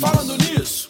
Falando nisso.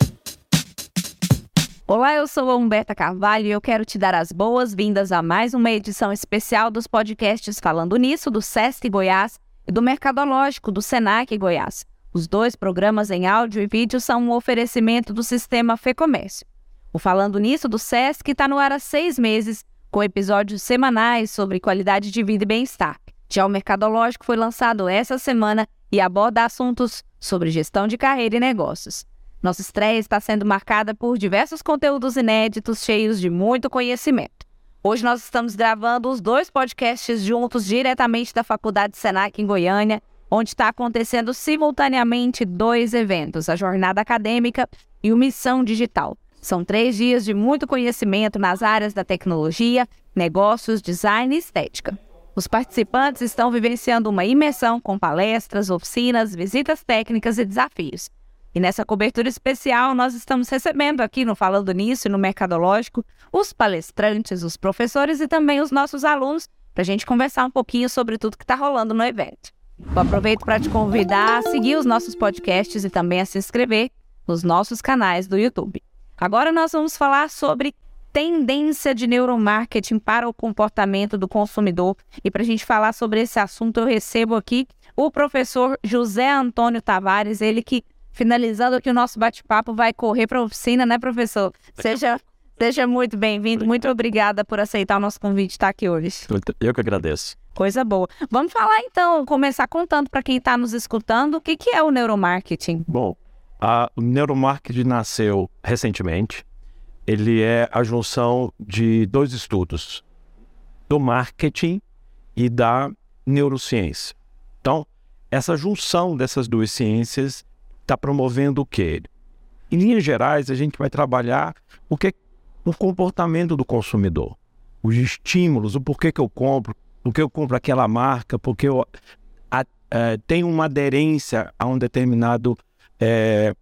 Olá, eu sou a Humberta Carvalho e eu quero te dar as boas-vindas a mais uma edição especial dos podcasts Falando Nisso, do SESC Goiás e do Mercadológico, do SENAC Goiás. Os dois programas em áudio e vídeo são um oferecimento do sistema FEComércio. O Falando Nisso do SESC está no ar há seis meses, com episódios semanais sobre qualidade de vida e bem-estar. Já o Mercadológico foi lançado essa semana e aborda assuntos sobre gestão de carreira e negócios. Nossa estreia está sendo marcada por diversos conteúdos inéditos, cheios de muito conhecimento. Hoje nós estamos gravando os dois podcasts juntos diretamente da Faculdade Senac em Goiânia, onde está acontecendo simultaneamente dois eventos, a Jornada Acadêmica e o Missão Digital. São três dias de muito conhecimento nas áreas da tecnologia, negócios, design e estética. Os participantes estão vivenciando uma imersão com palestras, oficinas, visitas técnicas e desafios. E nessa cobertura especial, nós estamos recebendo aqui no Falando Nisso e no Mercadológico os palestrantes, os professores e também os nossos alunos para a gente conversar um pouquinho sobre tudo que está rolando no evento. Eu aproveito para te convidar a seguir os nossos podcasts e também a se inscrever nos nossos canais do YouTube. Agora nós vamos falar sobre tendência de neuromarketing para o comportamento do consumidor. E para a gente falar sobre esse assunto, eu recebo aqui o professor José Antônio Tavares, ele que, finalizando aqui o nosso bate-papo, vai correr para a oficina, né, professor? Seja, seja muito bem-vindo, muito obrigada por aceitar o nosso convite de estar aqui hoje. Eu que agradeço. Coisa boa. Vamos falar então, começar contando para quem está nos escutando o que, que é o neuromarketing. Bom, a, o neuromarketing nasceu recentemente. Ele é a junção de dois estudos, do marketing e da neurociência. Então, essa junção dessas duas ciências está promovendo o quê? Em linhas gerais, a gente vai trabalhar o que o comportamento do consumidor, os estímulos, o porquê que eu compro, por que eu compro aquela marca, porque eu a, a, é, tenho uma aderência a um determinado é,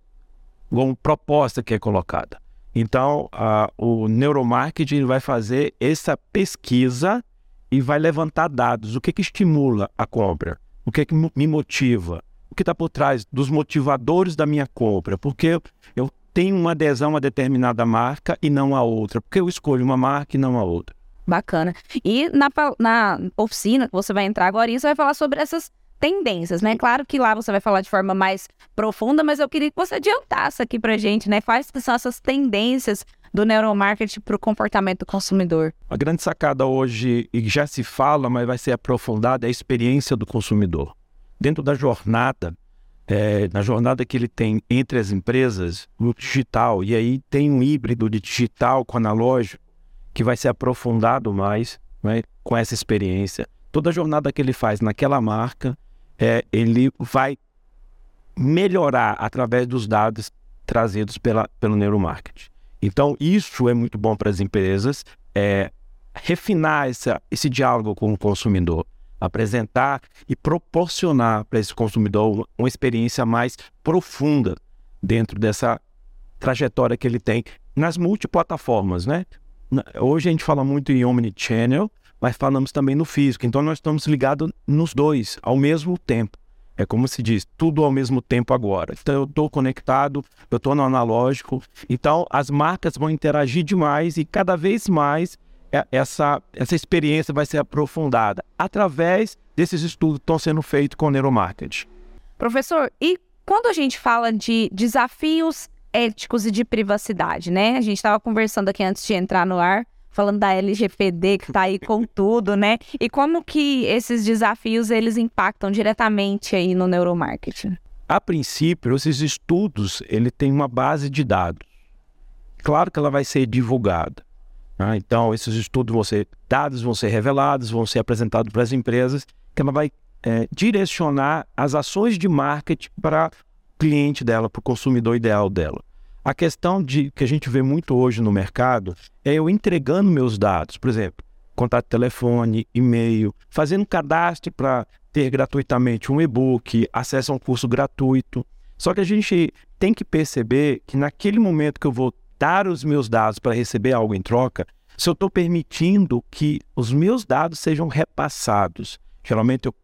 uma proposta que é colocada. Então, a, o neuromarketing vai fazer essa pesquisa e vai levantar dados. O que, que estimula a compra? O que, que me motiva? O que está por trás dos motivadores da minha compra? Porque eu tenho uma adesão a determinada marca e não a outra. Porque eu escolho uma marca e não a outra. Bacana. E na, na oficina que você vai entrar agora, você vai falar sobre essas tendências, né? Claro que lá você vai falar de forma mais profunda, mas eu queria que você adiantasse aqui pra gente, né? Quais são essas tendências do neuromarketing para o comportamento do consumidor? A grande sacada hoje, e já se fala, mas vai ser aprofundada, é a experiência do consumidor. Dentro da jornada, é, na jornada que ele tem entre as empresas, no digital, e aí tem um híbrido de digital com analógico, que vai ser aprofundado mais né, com essa experiência. Toda a jornada que ele faz naquela marca, é, ele vai melhorar através dos dados trazidos pela, pelo neuromarketing. Então, isso é muito bom para as empresas, é, refinar essa, esse diálogo com o consumidor, apresentar e proporcionar para esse consumidor uma experiência mais profunda dentro dessa trajetória que ele tem nas multiplataformas, né? Hoje a gente fala muito em omnichannel, mas falamos também no físico. Então nós estamos ligados nos dois ao mesmo tempo. É como se diz, tudo ao mesmo tempo agora. Então eu estou conectado, eu estou no analógico. Então as marcas vão interagir demais e cada vez mais é, essa, essa experiência vai ser aprofundada através desses estudos que estão sendo feitos com o neuromarketing. Professor, e quando a gente fala de desafios éticos e de privacidade, né? A gente estava conversando aqui antes de entrar no ar falando da LGPD que está aí com tudo, né? E como que esses desafios eles impactam diretamente aí no neuromarketing? A princípio, esses estudos ele tem uma base de dados. Claro que ela vai ser divulgada. Né? Então, esses estudos vão ser dados, vão ser revelados, vão ser apresentados para as empresas, que ela vai é, direcionar as ações de marketing para o cliente dela, para o consumidor ideal dela. A questão de que a gente vê muito hoje no mercado é eu entregando meus dados, por exemplo, contato de telefone, e-mail, fazendo cadastro para ter gratuitamente um e-book, acesso a um curso gratuito. Só que a gente tem que perceber que naquele momento que eu vou dar os meus dados para receber algo em troca, se eu estou permitindo que os meus dados sejam repassados. Geralmente eu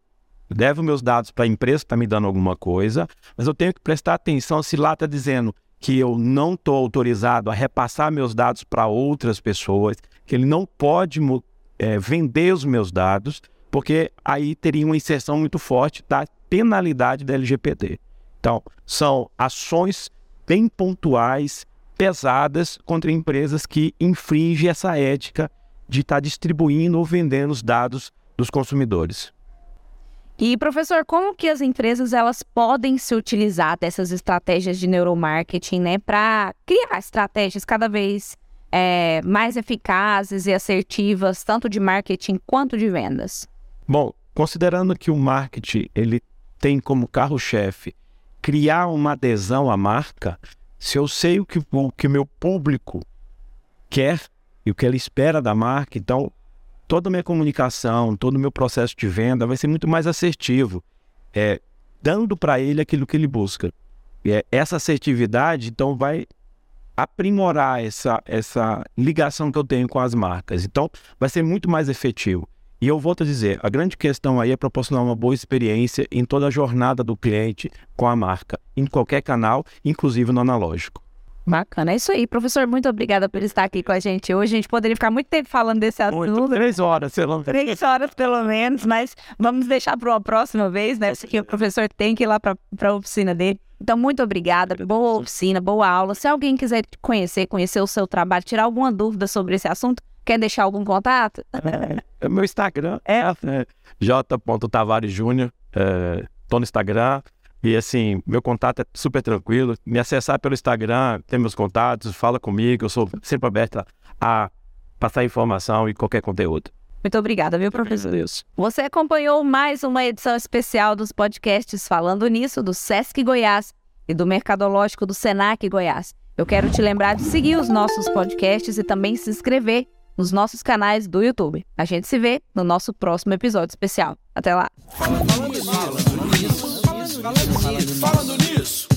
levo meus dados para a empresa que está me dando alguma coisa, mas eu tenho que prestar atenção se lá está dizendo que eu não estou autorizado a repassar meus dados para outras pessoas, que ele não pode é, vender os meus dados, porque aí teria uma inserção muito forte da penalidade da LGPD. Então, são ações bem pontuais, pesadas contra empresas que infringem essa ética de estar tá distribuindo ou vendendo os dados dos consumidores. E professor, como que as empresas elas podem se utilizar dessas estratégias de neuromarketing, né, para criar estratégias cada vez é, mais eficazes e assertivas, tanto de marketing quanto de vendas? Bom, considerando que o marketing ele tem como carro-chefe criar uma adesão à marca, se eu sei o que o que meu público quer e o que ele espera da marca, então toda a minha comunicação, todo o meu processo de venda vai ser muito mais assertivo, é, dando para ele aquilo que ele busca. É, essa assertividade, então, vai aprimorar essa, essa ligação que eu tenho com as marcas. Então, vai ser muito mais efetivo. E eu volto a dizer, a grande questão aí é proporcionar uma boa experiência em toda a jornada do cliente com a marca, em qualquer canal, inclusive no analógico. Bacana, é isso aí. Professor, muito obrigada por estar aqui com a gente hoje. A gente poderia ficar muito tempo falando desse assunto. Muito, três horas, pelo menos. Três horas, pelo menos, mas vamos deixar para uma próxima vez, né? Porque o professor tem que ir lá para a oficina dele. Então, muito obrigada. Boa oficina, boa aula. Se alguém quiser conhecer, conhecer o seu trabalho, tirar alguma dúvida sobre esse assunto, quer deixar algum contato? É, é meu Instagram é, é j.tavares Júnior. Estou é, no Instagram. E assim, meu contato é super tranquilo. Me acessar pelo Instagram, tem meus contatos, fala comigo. Eu sou sempre aberta a passar informação e qualquer conteúdo. Muito obrigada, viu, professor? Deus. Você acompanhou mais uma edição especial dos podcasts Falando Nisso, do Sesc Goiás e do Mercadológico do Senac Goiás. Eu quero te lembrar de seguir os nossos podcasts e também se inscrever nos nossos canais do YouTube. A gente se vê no nosso próximo episódio especial. Até lá! Falando nisso, falando nisso, falando nisso.